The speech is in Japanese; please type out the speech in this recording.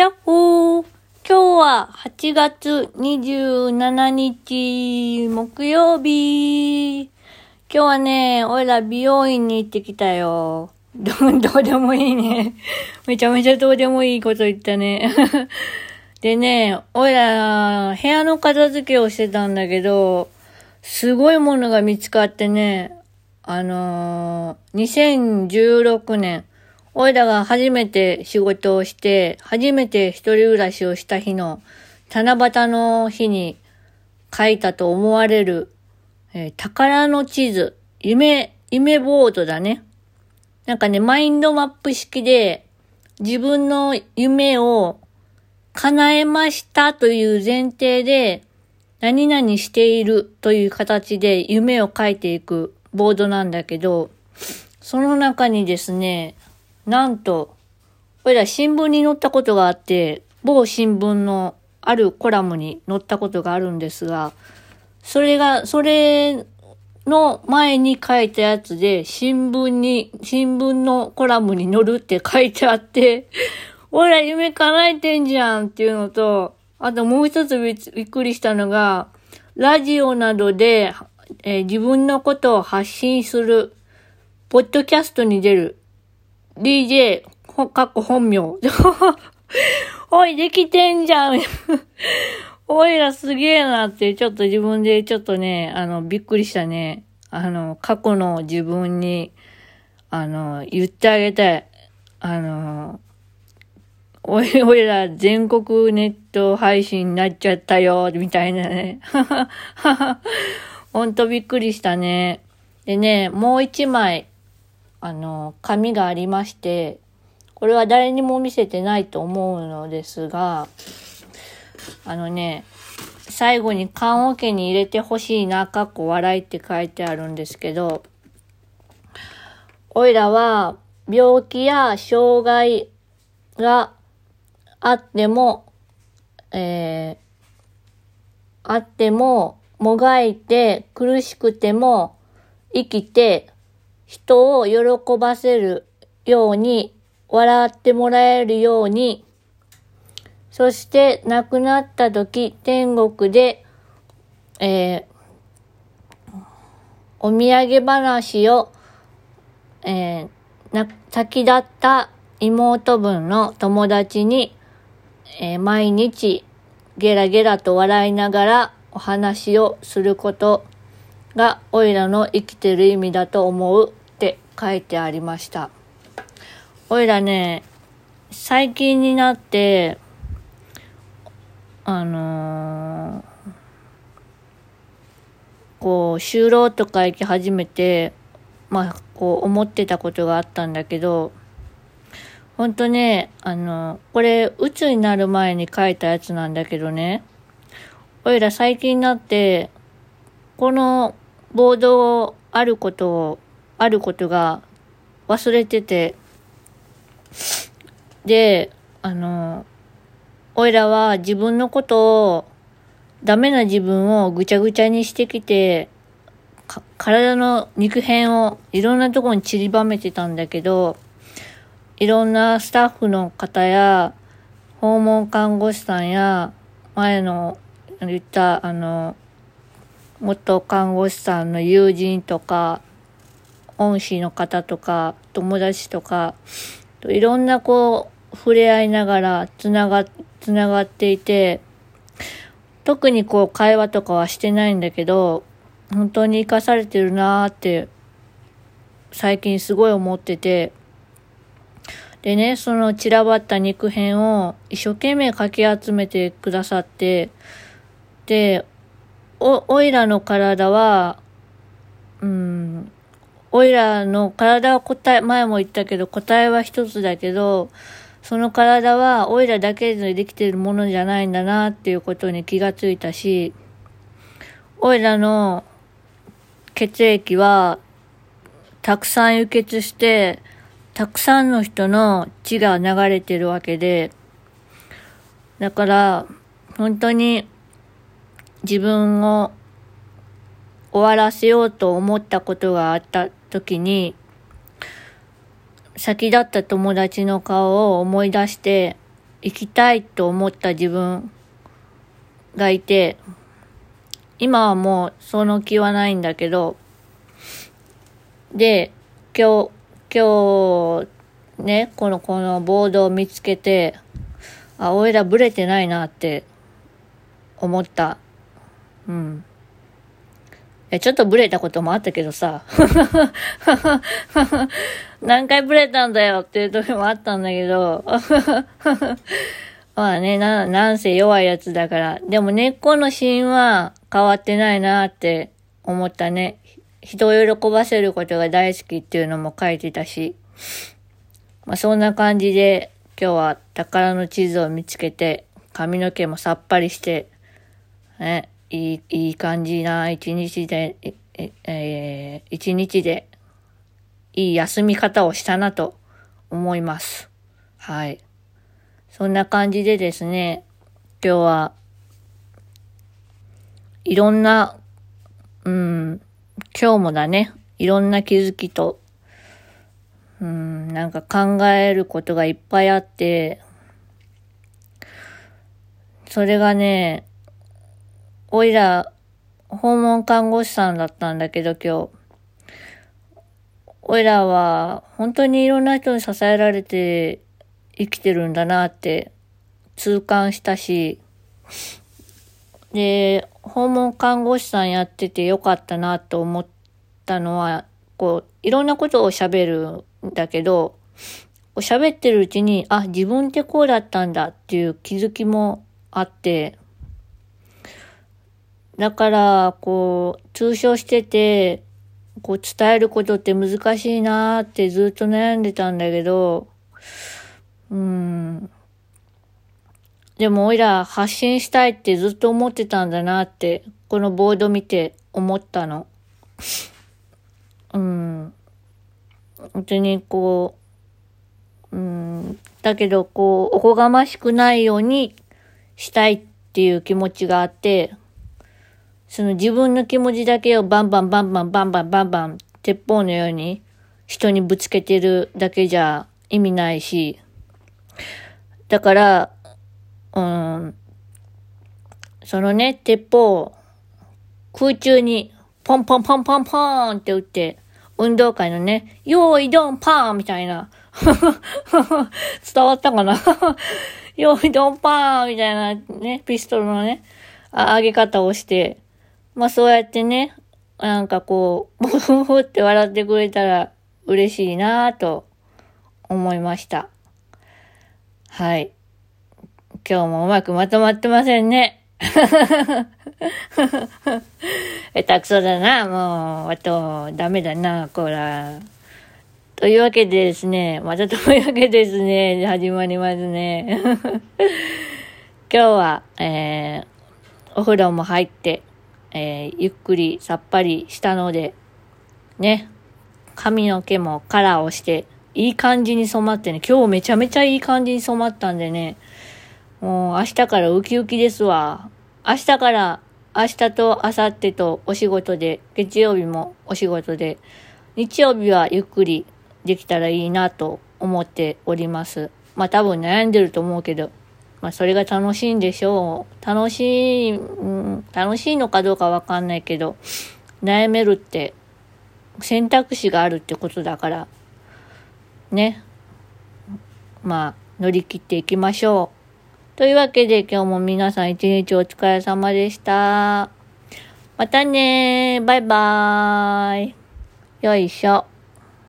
やっほー今日は8月27日木曜日。今日はね、おいら美容院に行ってきたよ。どどうでもいいね。めちゃめちゃどうでもいいこと言ったね。でね、おいら、部屋の片付けをしてたんだけど、すごいものが見つかってね、あのー、2016年、おいらが初めて仕事をして、初めて一人暮らしをした日の、七夕の日に書いたと思われる、えー、宝の地図、夢、夢ボードだね。なんかね、マインドマップ式で、自分の夢を叶えましたという前提で、何々しているという形で夢を書いていくボードなんだけど、その中にですね、なんと、俺ら新聞に載ったことがあって、某新聞のあるコラムに載ったことがあるんですが、それが、それの前に書いたやつで、新聞に、新聞のコラムに載るって書いてあって、俺ら夢叶えてんじゃんっていうのと、あともう一つびっくりしたのが、ラジオなどで、えー、自分のことを発信する、ポッドキャストに出る DJ、かっこ本名。おい、できてんじゃん。おいらすげえなって、ちょっと自分でちょっとね、あの、びっくりしたね。あの、過去の自分に、あの、言ってあげたい。あの、おい、おいら全国ネット配信になっちゃったよ、みたいなね。ほんとびっくりしたね。でね、もう一枚、あの、紙がありまして、これは誰にも見せてないと思うのですが、あのね、最後に棺桶に入れてほしいな、かっこ笑いって書いてあるんですけど、おいらは病気や障害があっても、えー、あっても、もがいて苦しくても生きて人を喜ばせるように、笑ってもらえるように、そして亡くなった時、天国で、えー、お土産話を、えー、先立った妹分の友達に、えー、毎日ゲラゲラと笑いながらお話をすることが、おいらの生きてる意味だと思う。書いてありました。おいらね、最近になって、あのー、こう、就労とか行き始めて、まあ、こう、思ってたことがあったんだけど、ほんとね、あの、これ、鬱になる前に書いたやつなんだけどね、おいら最近になって、このボードをあることをあることが忘れてて、で、あの、おいらは自分のことを、ダメな自分をぐちゃぐちゃにしてきて、体の肉片をいろんなとこに散りばめてたんだけど、いろんなスタッフの方や、訪問看護師さんや、前の言った、あの、元看護師さんの友人とか、恩師の方とか、友達とか、いろんなこう、触れ合いながら、つなが、つながっていて、特にこう、会話とかはしてないんだけど、本当に生かされてるなーって、最近すごい思ってて、でね、その散らばった肉片を一生懸命かき集めてくださって、で、お、おいらの体は、うん、おいらの体は答え、前も言ったけど答えは一つだけど、その体はおいらだけでできているものじゃないんだなっていうことに気がついたし、おいらの血液はたくさん輸血して、たくさんの人の血が流れてるわけで、だから、本当に自分を終わらせようと思ったことがあった。時に、先立った友達の顔を思い出して、行きたいと思った自分がいて、今はもうその気はないんだけど、で、今日、今日、ね、この、このボードを見つけて、あ、俺らブレてないなって思った。うん。ちょっとブレたこともあったけどさ。何回ブレたんだよっていう時もあったんだけど。まあね、な、なんせ弱いやつだから。でも根っこの芯は変わってないなって思ったね。人を喜ばせることが大好きっていうのも書いてたし。まあそんな感じで今日は宝の地図を見つけて髪の毛もさっぱりして、ね、いい、いい感じな一日で、え、えー、一日で、いい休み方をしたなと思います。はい。そんな感じでですね、今日は、いろんな、うん、今日もだね、いろんな気づきと、うん、なんか考えることがいっぱいあって、それがね、おいら、訪問看護師さんだったんだけど今日。おいらは本当にいろんな人に支えられて生きてるんだなって痛感したし、で、訪問看護師さんやっててよかったなと思ったのは、こう、いろんなことを喋るんだけど、喋ってるうちに、あ、自分ってこうだったんだっていう気づきもあって、だから、こう、通称してて、こう伝えることって難しいなーってずっと悩んでたんだけど、うん。でも、おいら発信したいってずっと思ってたんだなって、このボード見て思ったの。うん。本当にこう、うん。だけど、こう、おこがましくないようにしたいっていう気持ちがあって、その自分の気持ちだけをバンバンバンバンバンバンバンバン鉄砲のように人にぶつけてるだけじゃ意味ないし、だから、うん、そのね、鉄砲を空中にポンポンポンポンポーンって打って、運動会のね、用意ドンパーンみたいな。伝わったかな用意ドンパーンみたいなね、ピストルのね、上げ方をして、まあそうやってね、なんかこう、ボフフって笑ってくれたら嬉しいなぁと思いました。はい。今日もうまくまとまってませんね。えたくそだな、もう。あと、ダメだな、こら。というわけでですね、またというわけですね、始まりますね。今日は、えー、お風呂も入って、えー、ゆっくりさっぱりしたので、ね、髪の毛もカラーをして、いい感じに染まってね、今日めちゃめちゃいい感じに染まったんでね、もう明日からウキウキですわ。明日から、明日と明後日とお仕事で、月曜日もお仕事で、日曜日はゆっくりできたらいいなと思っております。まあ多分悩んでると思うけど、まあそれが楽しいんでしょう。楽しい、うん、楽しいのかどうかわかんないけど、悩めるって選択肢があるってことだから、ね。まあ乗り切っていきましょう。というわけで今日も皆さん一日お疲れ様でした。またねバイバーイ。よいしょ。